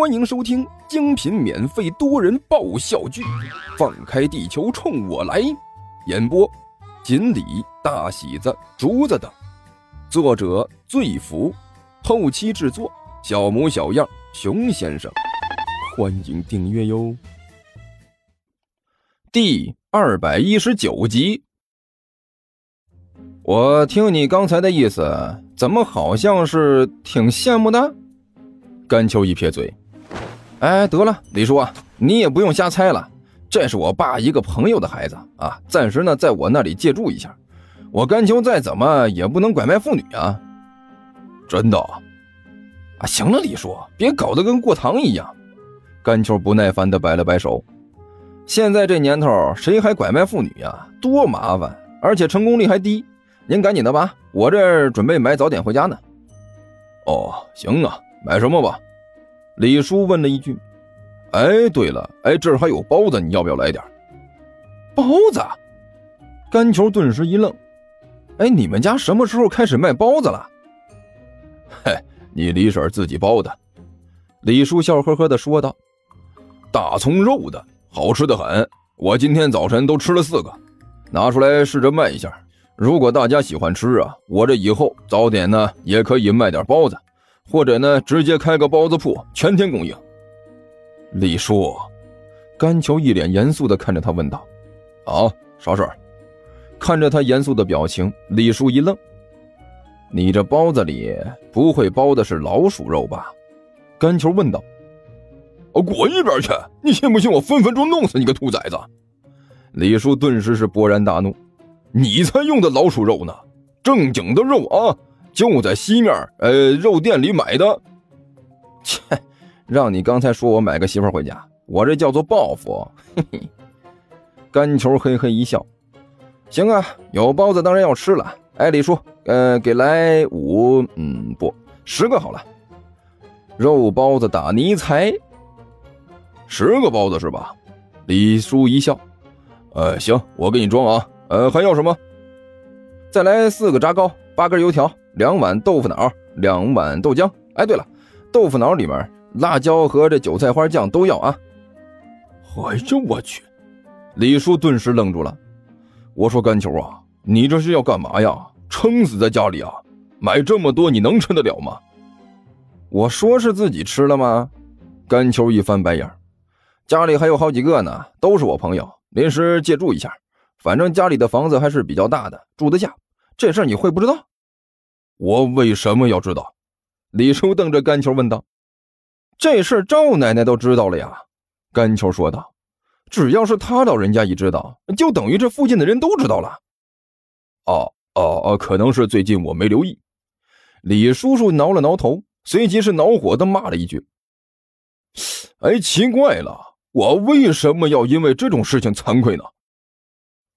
欢迎收听精品免费多人爆笑剧《放开地球冲我来》，演播：锦鲤、大喜子、竹子等，作者：醉福，后期制作：小模小样、熊先生。欢迎订阅哟。第二百一十九集，我听你刚才的意思，怎么好像是挺羡慕的？甘秋一撇嘴。哎，得了，李叔啊，你也不用瞎猜了，这是我爸一个朋友的孩子啊，暂时呢在我那里借住一下。我甘秋再怎么也不能拐卖妇女啊！真的？啊，行了，李叔，别搞得跟过堂一样。甘秋不耐烦的摆了摆手。现在这年头，谁还拐卖妇女呀？多麻烦，而且成功率还低。您赶紧的吧，我这准备买早点回家呢。哦，行啊，买什么吧？李叔问了一句：“哎，对了，哎，这儿还有包子，你要不要来点包子？”甘球顿时一愣：“哎，你们家什么时候开始卖包子了？”“嘿，你李婶自己包的。”李叔笑呵呵的说道：“大葱肉的，好吃的很。我今天早晨都吃了四个，拿出来试着卖一下。如果大家喜欢吃啊，我这以后早点呢也可以卖点包子。”或者呢，直接开个包子铺，全天供应。李叔，甘球一脸严肃的看着他问道：“啊，啥事儿？”看着他严肃的表情，李叔一愣：“你这包子里不会包的是老鼠肉吧？”甘球问道。“滚一边去！你信不信我分分钟弄死你个兔崽子？”李叔顿时是勃然大怒：“你才用的老鼠肉呢，正经的肉啊！”就在西面，呃，肉店里买的。切，让你刚才说我买个媳妇回家，我这叫做报复。嘿嘿，甘球嘿嘿一笑。行啊，有包子当然要吃了。哎，李叔，呃，给来五，嗯，不，十个好了。肉包子打泥财。十个包子是吧？李叔一笑。呃，行，我给你装啊。呃，还要什么？再来四个炸糕，八根油条。两碗豆腐脑，两碗豆浆。哎，对了，豆腐脑里面辣椒和这韭菜花酱都要啊！哎呦我去！李叔顿时愣住了。我说甘球啊，你这是要干嘛呀？撑死在家里啊？买这么多你能吃得了吗？我说是自己吃了吗？甘球一翻白眼，家里还有好几个呢，都是我朋友，临时借住一下。反正家里的房子还是比较大的，住得下。这事你会不知道？我为什么要知道？李叔瞪着甘球问道：“这事赵奶奶都知道了呀。”甘球说道：“只要是他老人家一知道，就等于这附近的人都知道了。”哦哦哦，可能是最近我没留意。李叔叔挠了挠头，随即是恼火的骂了一句：“哎，奇怪了，我为什么要因为这种事情惭愧呢？”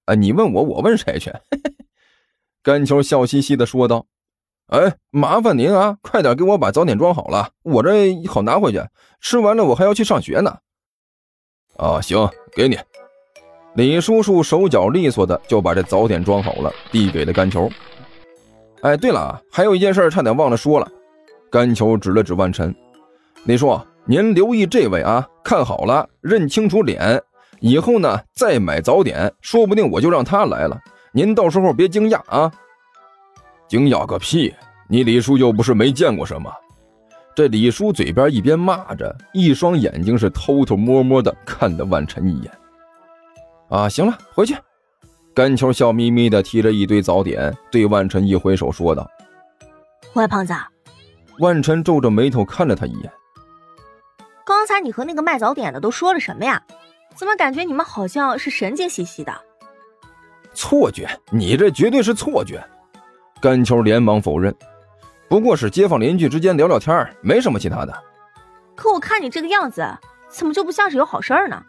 啊，你问我，我问谁去？甘球笑嘻嘻的说道。哎，麻烦您啊，快点给我把早点装好了，我这好拿回去。吃完了我还要去上学呢。啊，行，给你。李叔叔手脚利索的就把这早点装好了，递给了甘球。哎，对了，还有一件事差点忘了说了。甘球指了指万晨，李叔，您留意这位啊，看好了，认清楚脸，以后呢再买早点，说不定我就让他来了。您到时候别惊讶啊。惊讶个屁！你李叔又不是没见过什么。这李叔嘴边一边骂着，一双眼睛是偷偷摸摸的看了万晨一眼。啊，行了，回去。甘球笑眯眯的提着一堆早点，对万晨一挥手说道：“喂胖子。”万晨皱着眉头看了他一眼。刚才你和那个卖早点的都说了什么呀？怎么感觉你们好像是神经兮兮的？错觉，你这绝对是错觉。甘秋连忙否认，不过是街坊邻居之间聊聊天没什么其他的。可我看你这个样子，怎么就不像是有好事儿呢？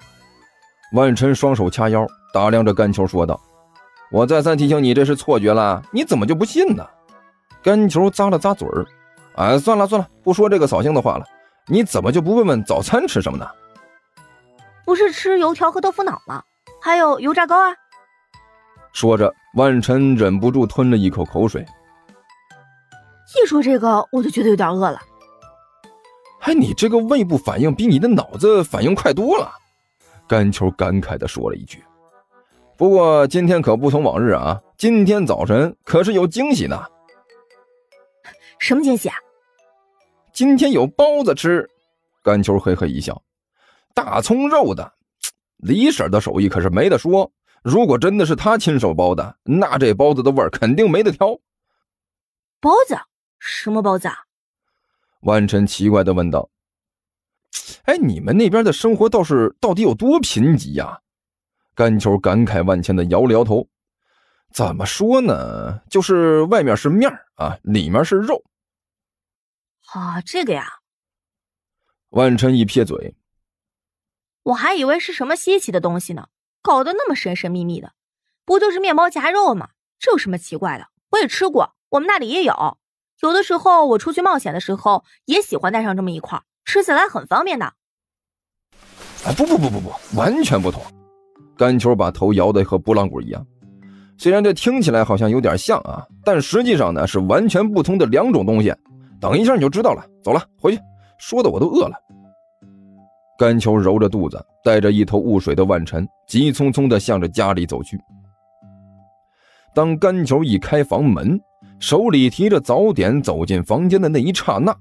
万晨双手掐腰，打量着甘秋说道：“我再三提醒你，这是错觉了，你怎么就不信呢？”甘秋咂了咂嘴儿：“哎，算了算了，不说这个扫兴的话了。你怎么就不问问早餐吃什么呢？不是吃油条和豆腐脑吗？还有油炸糕啊。”说着，万晨忍不住吞了一口口水。一说这个，我就觉得有点饿了。哎，你这个胃部反应比你的脑子反应快多了。甘秋感慨地说了一句。不过今天可不同往日啊，今天早晨可是有惊喜呢。什么惊喜啊？今天有包子吃。甘秋嘿嘿一笑，大葱肉的，李婶的手艺可是没得说。如果真的是他亲手包的，那这包子的味儿肯定没得挑。包子？什么包子啊？万晨奇怪的问道：“哎，你们那边的生活倒是到底有多贫瘠呀？”甘球感慨万千的摇了摇头：“怎么说呢？就是外面是面啊，里面是肉。”啊，这个呀。万晨一撇嘴：“我还以为是什么稀奇的东西呢，搞得那么神神秘秘的，不就是面包夹肉吗？这有什么奇怪的？我也吃过，我们那里也有。”有的时候我出去冒险的时候，也喜欢带上这么一块，吃起来很方便的。哎，不不不不不，完全不同。甘球把头摇得和拨浪鼓一样。虽然这听起来好像有点像啊，但实际上呢是完全不同的两种东西。等一下你就知道了。走了，回去。说的我都饿了。甘球揉着肚子，带着一头雾水的万晨，急匆匆地向着家里走去。当甘球一开房门。手里提着早点走进房间的那一刹那，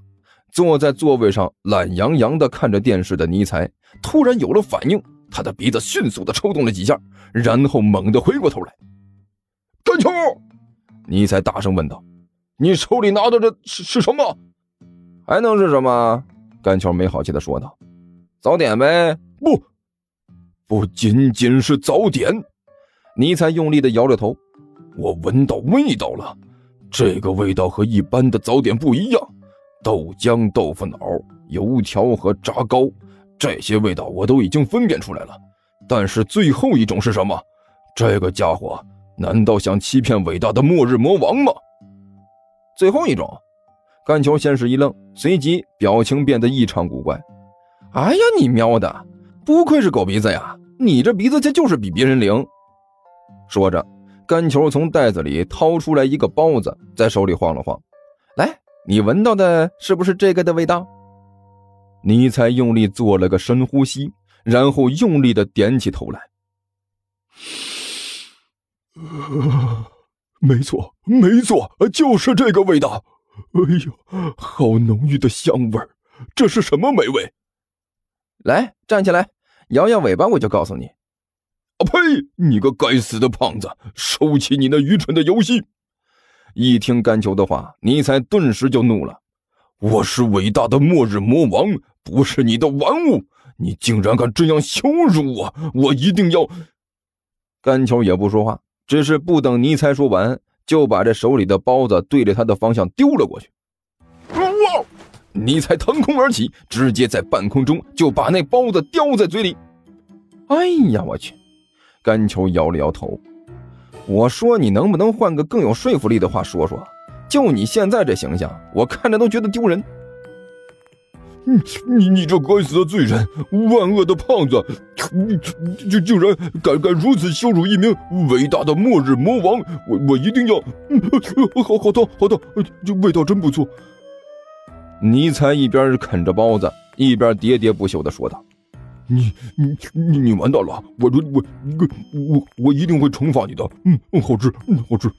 坐在座位上懒洋洋地看着电视的尼采突然有了反应，他的鼻子迅速地抽动了几下，然后猛地回过头来。甘秋，尼采大声问道：“你手里拿的这是是什么？还能是什么？”甘秋没好气地说道：“早点呗。”不，不仅仅是早点。尼采用力地摇着头：“我闻到味道了。”这个味道和一般的早点不一样，豆浆、豆腐脑、油条和炸糕，这些味道我都已经分辨出来了。但是最后一种是什么？这个家伙难道想欺骗伟大的末日魔王吗？最后一种，干球先是一愣，随即表情变得异常古怪。哎呀，你喵的，不愧是狗鼻子呀！你这鼻子这就是比别人灵。说着。甘球从袋子里掏出来一个包子，在手里晃了晃，来，你闻到的是不是这个的味道？尼才用力做了个深呼吸，然后用力的点起头来。没错，没错，就是这个味道。哎呦，好浓郁的香味儿，这是什么美味？来，站起来，摇摇尾巴，我就告诉你。啊呸！你个该死的胖子，收起你那愚蠢的游戏！一听甘球的话，尼采顿时就怒了：“我是伟大的末日魔王，不是你的玩物！你竟然敢这样羞辱我！我一定要……”甘球也不说话，只是不等尼采说完，就把这手里的包子对着他的方向丢了过去。你才腾空而起，直接在半空中就把那包子叼在嘴里。哎呀，我去！甘球摇了摇头，我说：“你能不能换个更有说服力的话说说？就你现在这形象，我看着都觉得丢人。”你你你这该死的罪人，万恶的胖子，你就竟然敢敢如此羞辱一名伟大的末日魔王！我我一定要，好好的好的，这味道真不错。尼采一边啃着包子，一边喋喋不休的说道。你你你完蛋了！我我我我我一定会惩罚你的。嗯嗯，好吃，嗯好吃。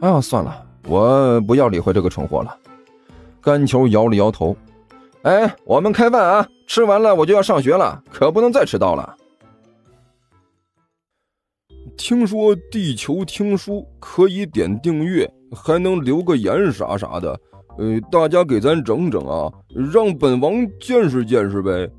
哎呀，算了，我不要理会这个蠢货了。甘球摇了摇头。哎，我们开饭啊！吃完了我就要上学了，可不能再迟到了。听说地球听书可以点订阅，还能留个言啥啥的。呃，大家给咱整整啊，让本王见识见识呗。